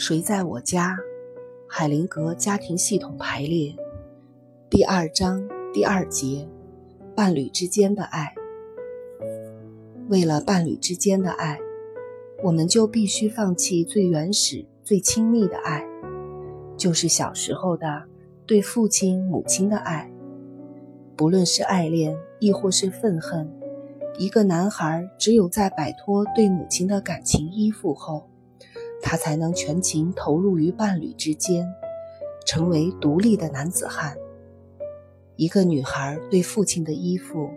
谁在我家？海灵格家庭系统排列第二章第二节：伴侣之间的爱。为了伴侣之间的爱，我们就必须放弃最原始、最亲密的爱，就是小时候的对父亲、母亲的爱。不论是爱恋，亦或是愤恨，一个男孩只有在摆脱对母亲的感情依附后，他才能全情投入于伴侣之间，成为独立的男子汉。一个女孩对父亲的依附，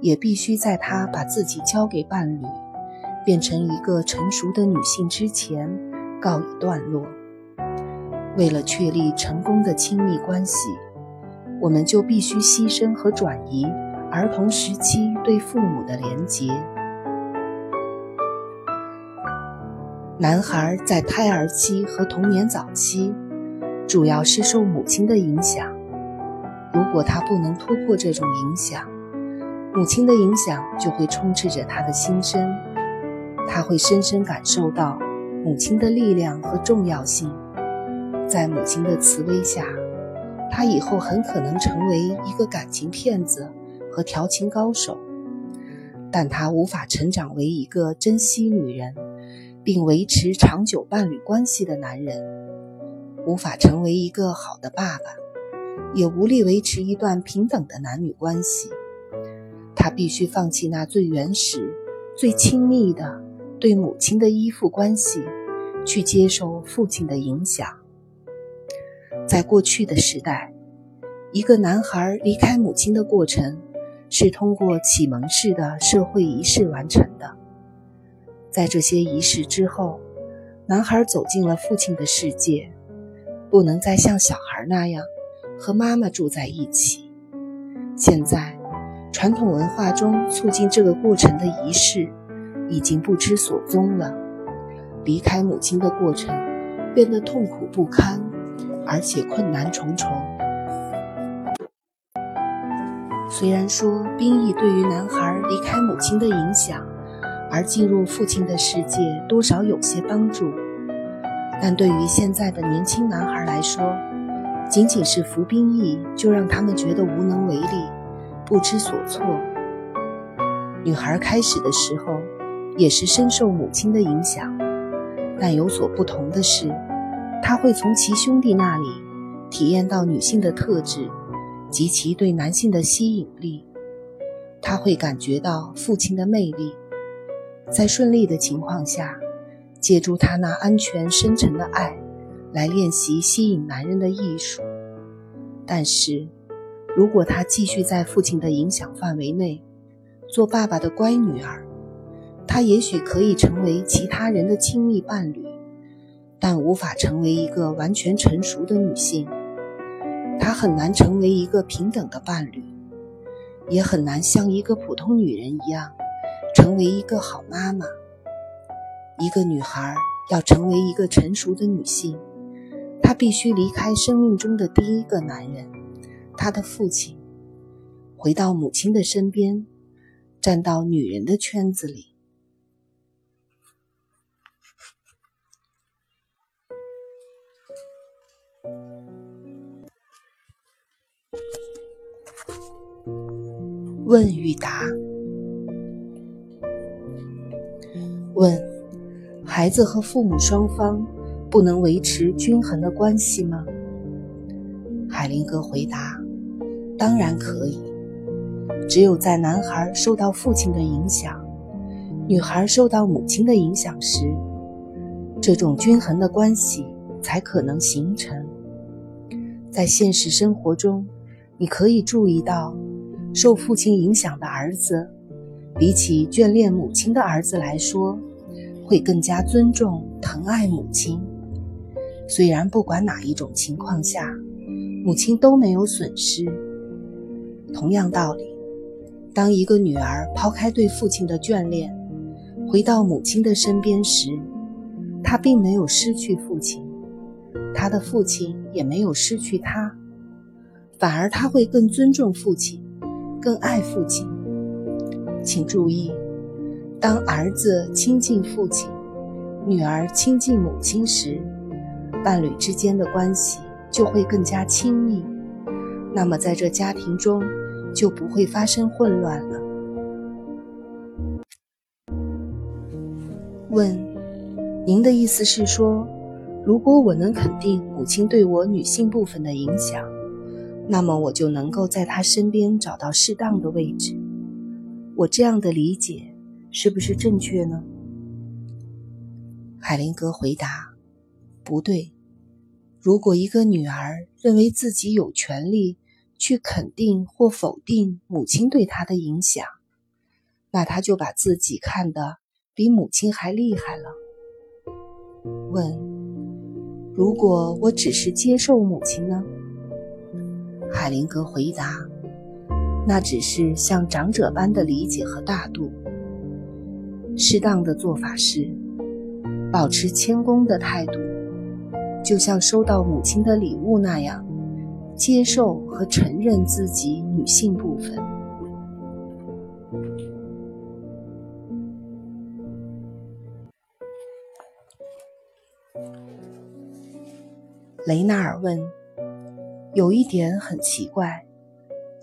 也必须在她把自己交给伴侣，变成一个成熟的女性之前告一段落。为了确立成功的亲密关系，我们就必须牺牲和转移儿童时期对父母的连结。男孩在胎儿期和童年早期，主要是受母亲的影响。如果他不能突破这种影响，母亲的影响就会充斥着他的心声。他会深深感受到母亲的力量和重要性。在母亲的慈威下，他以后很可能成为一个感情骗子和调情高手。但他无法成长为一个珍惜女人。并维持长久伴侣关系的男人，无法成为一个好的爸爸，也无力维持一段平等的男女关系。他必须放弃那最原始、最亲密的对母亲的依附关系，去接受父亲的影响。在过去的时代，一个男孩离开母亲的过程是通过启蒙式的社会仪式完成的。在这些仪式之后，男孩走进了父亲的世界，不能再像小孩那样和妈妈住在一起。现在，传统文化中促进这个过程的仪式已经不知所踪了。离开母亲的过程变得痛苦不堪，而且困难重重。虽然说兵役对于男孩离开母亲的影响。而进入父亲的世界，多少有些帮助，但对于现在的年轻男孩来说，仅仅是服兵役就让他们觉得无能为力、不知所措。女孩开始的时候也是深受母亲的影响，但有所不同的是，她会从其兄弟那里体验到女性的特质及其对男性的吸引力，她会感觉到父亲的魅力。在顺利的情况下，借助他那安全深沉的爱，来练习吸引男人的艺术。但是，如果他继续在父亲的影响范围内，做爸爸的乖女儿，她也许可以成为其他人的亲密伴侣，但无法成为一个完全成熟的女性。她很难成为一个平等的伴侣，也很难像一个普通女人一样。成为一个好妈妈，一个女孩要成为一个成熟的女性，她必须离开生命中的第一个男人，她的父亲，回到母亲的身边，站到女人的圈子里。问与答。问：孩子和父母双方不能维持均衡的关系吗？海灵格回答：当然可以。只有在男孩受到父亲的影响，女孩受到母亲的影响时，这种均衡的关系才可能形成。在现实生活中，你可以注意到，受父亲影响的儿子。比起眷恋母亲的儿子来说，会更加尊重、疼爱母亲。虽然不管哪一种情况下，母亲都没有损失。同样道理，当一个女儿抛开对父亲的眷恋，回到母亲的身边时，她并没有失去父亲，她的父亲也没有失去她，反而她会更尊重父亲，更爱父亲。请注意，当儿子亲近父亲，女儿亲近母亲时，伴侣之间的关系就会更加亲密，那么在这家庭中就不会发生混乱了。问：您的意思是说，如果我能肯定母亲对我女性部分的影响，那么我就能够在她身边找到适当的位置？我这样的理解是不是正确呢？海灵格回答：“不对。如果一个女儿认为自己有权利去肯定或否定母亲对她的影响，那她就把自己看得比母亲还厉害了。”问：“如果我只是接受母亲呢？”海灵格回答：“那只是像长者般的理解和大度。适当的做法是。”保持谦恭的态度，就像收到母亲的礼物那样，接受和承认自己女性部分。雷纳尔问：“有一点很奇怪，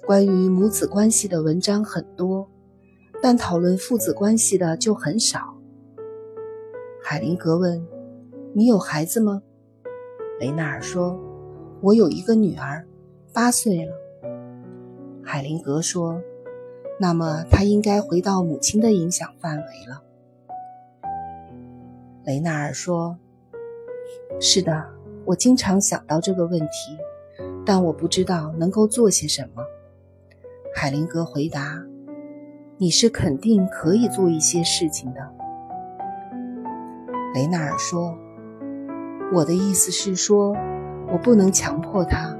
关于母子关系的文章很多，但讨论父子关系的就很少。”海灵格问：“你有孩子吗？”雷纳尔说：“我有一个女儿，八岁了。”海灵格说：“那么她应该回到母亲的影响范围了。”雷纳尔说：“是的，我经常想到这个问题，但我不知道能够做些什么。”海灵格回答：“你是肯定可以做一些事情的。”雷纳尔说：“我的意思是说，我不能强迫他，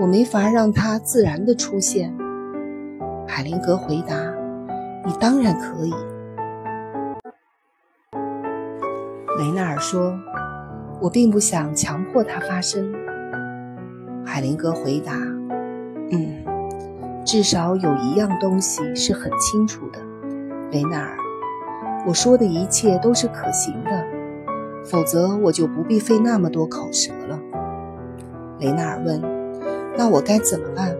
我没法让他自然的出现。”海灵格回答：“你当然可以。”雷纳尔说：“我并不想强迫它发生。”海灵格回答：“嗯，至少有一样东西是很清楚的，雷纳尔。”我说的一切都是可行的，否则我就不必费那么多口舌了。雷纳尔问：“那我该怎么办？”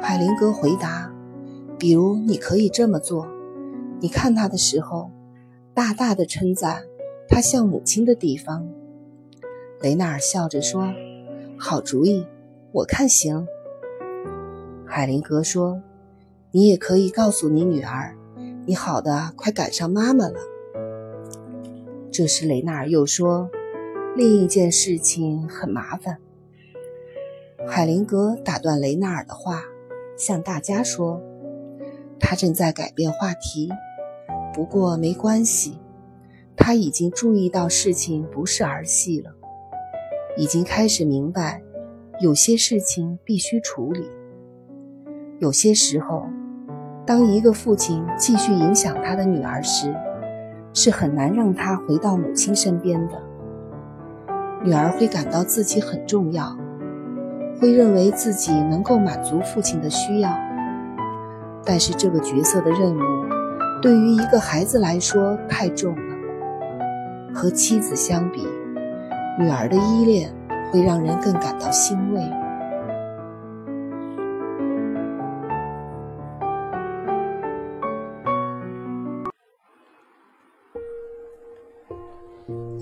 海灵格回答：“比如你可以这么做：你看他的时候，大大的称赞他像母亲的地方。”雷纳尔笑着说：“好主意，我看行。”海灵格说：“你也可以告诉你女儿。”你好的，快赶上妈妈了。这时，雷纳尔又说：“另一件事情很麻烦。”海灵格打断雷纳尔的话，向大家说：“他正在改变话题，不过没关系，他已经注意到事情不是儿戏了，已经开始明白，有些事情必须处理，有些时候。”当一个父亲继续影响他的女儿时，是很难让她回到母亲身边的。女儿会感到自己很重要，会认为自己能够满足父亲的需要。但是这个角色的任务对于一个孩子来说太重了。和妻子相比，女儿的依恋会让人更感到欣慰。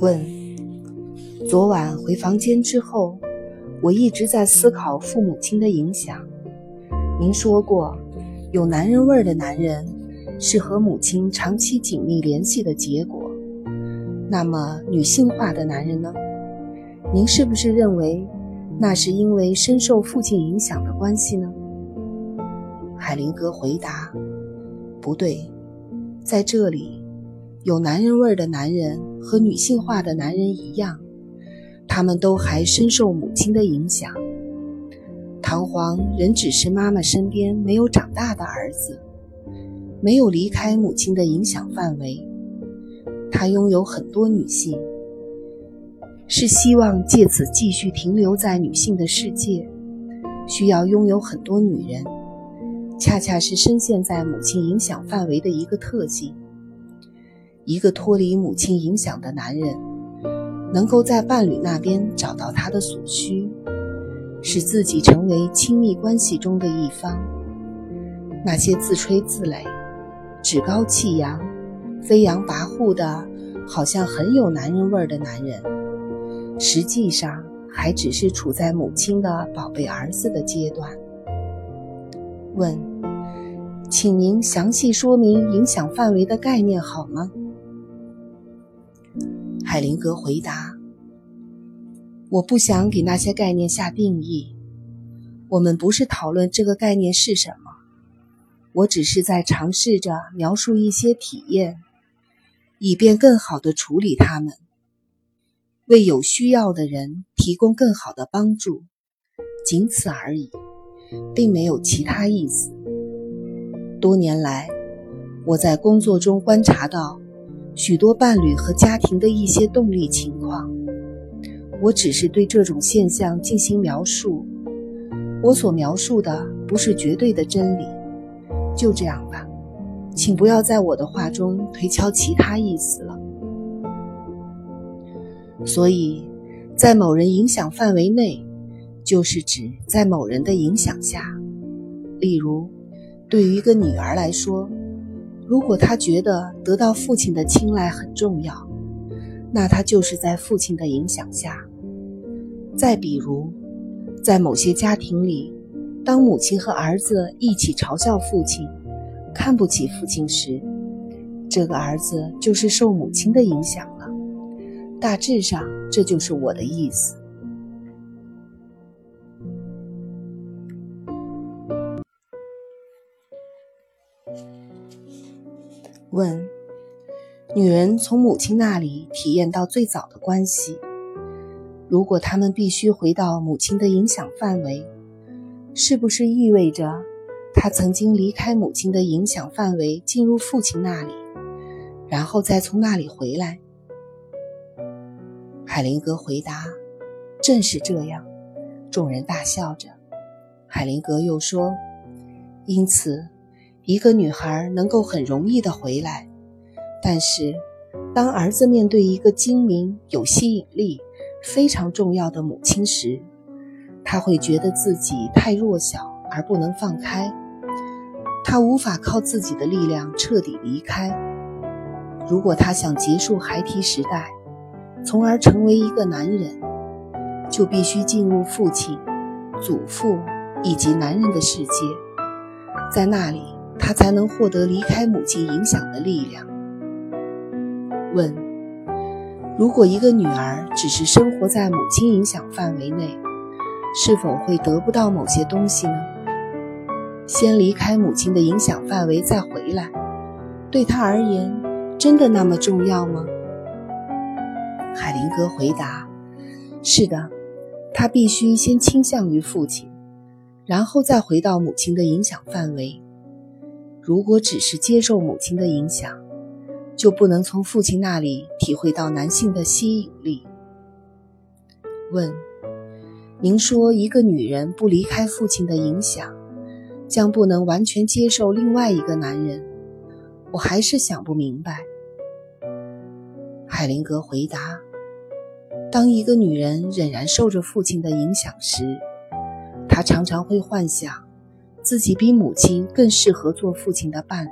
问：昨晚回房间之后，我一直在思考父母亲的影响。您说过，有男人味儿的男人是和母亲长期紧密联系的结果。那么，女性化的男人呢？您是不是认为那是因为深受父亲影响的关系呢？海灵格回答：不对，在这里。有男人味儿的男人和女性化的男人一样，他们都还深受母亲的影响。唐璜仍只是妈妈身边没有长大的儿子，没有离开母亲的影响范围。他拥有很多女性，是希望借此继续停留在女性的世界，需要拥有很多女人，恰恰是深陷在母亲影响范围的一个特性。一个脱离母亲影响的男人，能够在伴侣那边找到他的所需，使自己成为亲密关系中的一方。那些自吹自擂、趾高气扬、飞扬跋扈的，好像很有男人味儿的男人，实际上还只是处在母亲的宝贝儿子的阶段。问，请您详细说明影响范围的概念好吗？海灵格回答：“我不想给那些概念下定义。我们不是讨论这个概念是什么，我只是在尝试着描述一些体验，以便更好地处理它们，为有需要的人提供更好的帮助，仅此而已，并没有其他意思。多年来，我在工作中观察到。”许多伴侣和家庭的一些动力情况，我只是对这种现象进行描述。我所描述的不是绝对的真理。就这样吧，请不要在我的话中推敲其他意思了。所以，在某人影响范围内，就是指在某人的影响下。例如，对于一个女儿来说。如果他觉得得到父亲的青睐很重要，那他就是在父亲的影响下。再比如，在某些家庭里，当母亲和儿子一起嘲笑父亲、看不起父亲时，这个儿子就是受母亲的影响了。大致上，这就是我的意思。问：女人从母亲那里体验到最早的关系，如果她们必须回到母亲的影响范围，是不是意味着她曾经离开母亲的影响范围，进入父亲那里，然后再从那里回来？海灵格回答：“正是这样。”众人大笑着。海灵格又说：“因此。”一个女孩能够很容易的回来，但是当儿子面对一个精明、有吸引力、非常重要的母亲时，他会觉得自己太弱小而不能放开，他无法靠自己的力量彻底离开。如果他想结束孩提时代，从而成为一个男人，就必须进入父亲、祖父以及男人的世界，在那里。他才能获得离开母亲影响的力量。问：如果一个女儿只是生活在母亲影响范围内，是否会得不到某些东西呢？先离开母亲的影响范围再回来，对她而言真的那么重要吗？海灵格回答：是的，她必须先倾向于父亲，然后再回到母亲的影响范围。如果只是接受母亲的影响，就不能从父亲那里体会到男性的吸引力。问：您说一个女人不离开父亲的影响，将不能完全接受另外一个男人？我还是想不明白。海灵格回答：当一个女人仍然受着父亲的影响时，她常常会幻想。自己比母亲更适合做父亲的伴侣，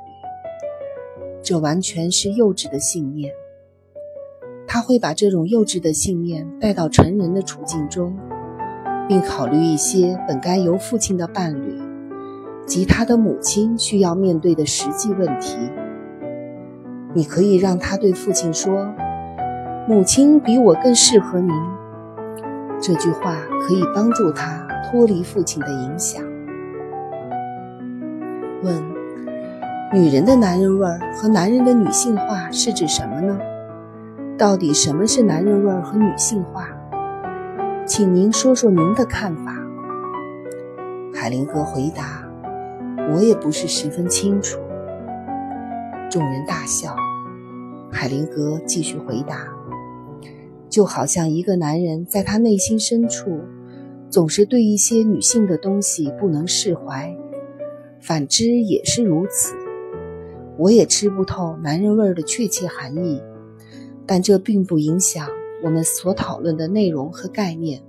这完全是幼稚的信念。他会把这种幼稚的信念带到成人的处境中，并考虑一些本该由父亲的伴侣及他的母亲需要面对的实际问题。你可以让他对父亲说：“母亲比我更适合您。”这句话可以帮助他脱离父亲的影响。问：女人的男人味儿和男人的女性化是指什么呢？到底什么是男人味儿和女性化？请您说说您的看法。海灵格回答：“我也不是十分清楚。”众人大笑。海灵格继续回答：“就好像一个男人在他内心深处，总是对一些女性的东西不能释怀。”反之也是如此。我也吃不透男人味儿的确切含义，但这并不影响我们所讨论的内容和概念。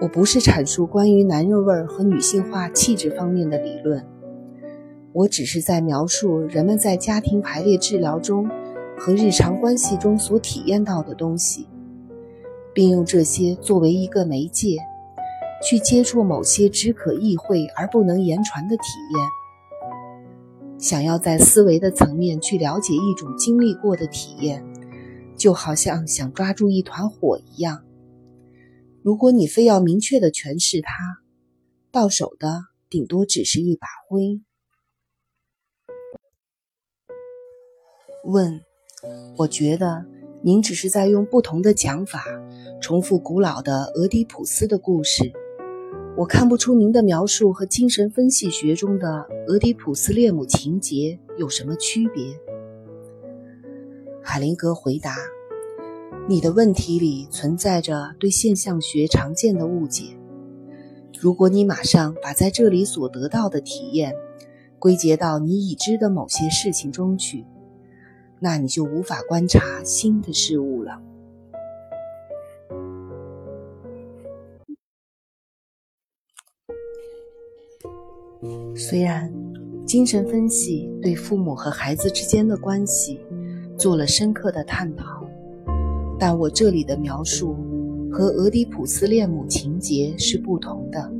我不是阐述关于男人味和女性化气质方面的理论，我只是在描述人们在家庭排列治疗中和日常关系中所体验到的东西，并用这些作为一个媒介，去接触某些只可意会而不能言传的体验。想要在思维的层面去了解一种经历过的体验，就好像想抓住一团火一样。如果你非要明确的诠释它，到手的顶多只是一把灰。问，我觉得您只是在用不同的讲法重复古老的俄狄浦斯的故事。我看不出您的描述和精神分析学中的俄狄浦斯恋母情节有什么区别。海灵格回答。你的问题里存在着对现象学常见的误解。如果你马上把在这里所得到的体验归结到你已知的某些事情中去，那你就无法观察新的事物了。虽然精神分析对父母和孩子之间的关系做了深刻的探讨。但我这里的描述和俄狄浦斯恋母情节是不同的。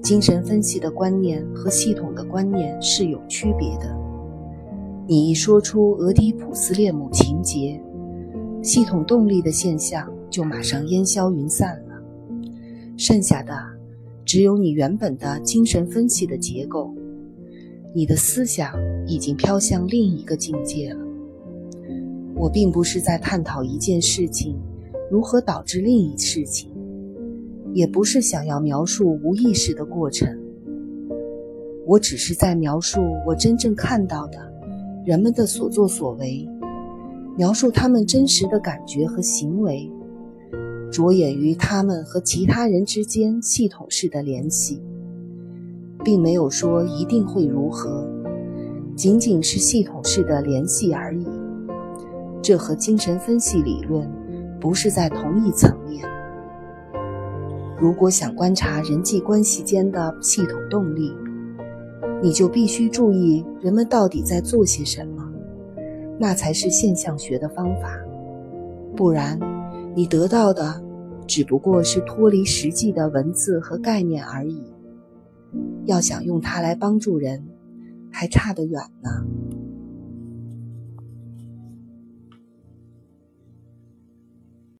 精神分析的观念和系统的观念是有区别的。你一说出俄狄浦斯恋母情节，系统动力的现象就马上烟消云散了，剩下的只有你原本的精神分析的结构。你的思想已经飘向另一个境界了。我并不是在探讨一件事情如何导致另一事情，也不是想要描述无意识的过程。我只是在描述我真正看到的人们的所作所为，描述他们真实的感觉和行为，着眼于他们和其他人之间系统式的联系，并没有说一定会如何，仅仅是系统式的联系而已。这和精神分析理论不是在同一层面。如果想观察人际关系间的系统动力，你就必须注意人们到底在做些什么，那才是现象学的方法。不然，你得到的只不过是脱离实际的文字和概念而已。要想用它来帮助人，还差得远呢。